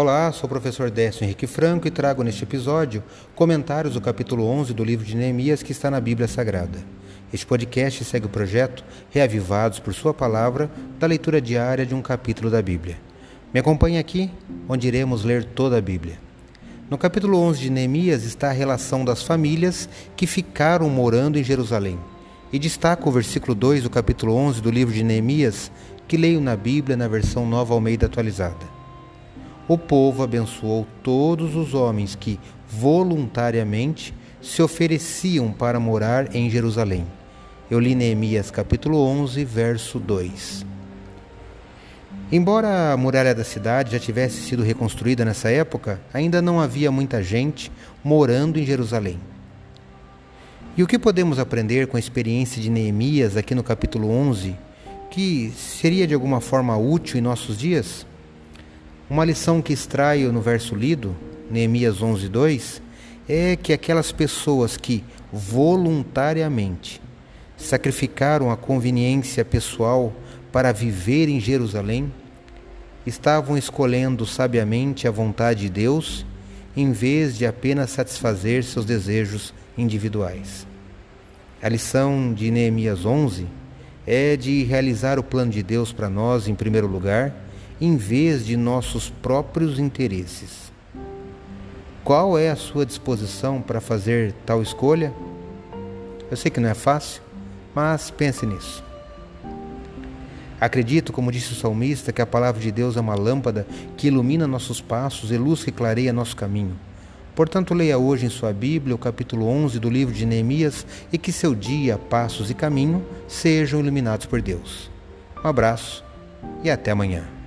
Olá, sou o professor Décio Henrique Franco e trago neste episódio comentários do capítulo 11 do livro de Neemias que está na Bíblia Sagrada. Este podcast segue o projeto Reavivados por Sua Palavra da leitura diária de um capítulo da Bíblia. Me acompanhe aqui, onde iremos ler toda a Bíblia. No capítulo 11 de Neemias está a relação das famílias que ficaram morando em Jerusalém. E destaca o versículo 2 do capítulo 11 do livro de Neemias, que leio na Bíblia na versão Nova Almeida atualizada o povo abençoou todos os homens que voluntariamente se ofereciam para morar em Jerusalém. Eu li Neemias capítulo 11, verso 2. Embora a muralha da cidade já tivesse sido reconstruída nessa época, ainda não havia muita gente morando em Jerusalém. E o que podemos aprender com a experiência de Neemias aqui no capítulo 11, que seria de alguma forma útil em nossos dias? Uma lição que extraio no verso lido, Neemias 11:2, é que aquelas pessoas que voluntariamente sacrificaram a conveniência pessoal para viver em Jerusalém estavam escolhendo sabiamente a vontade de Deus em vez de apenas satisfazer seus desejos individuais. A lição de Neemias 11 é de realizar o plano de Deus para nós em primeiro lugar em vez de nossos próprios interesses. Qual é a sua disposição para fazer tal escolha? Eu sei que não é fácil, mas pense nisso. Acredito, como disse o salmista, que a palavra de Deus é uma lâmpada que ilumina nossos passos e luz que clareia nosso caminho. Portanto, leia hoje em sua Bíblia o capítulo 11 do livro de Neemias e que seu dia, passos e caminho sejam iluminados por Deus. Um abraço e até amanhã.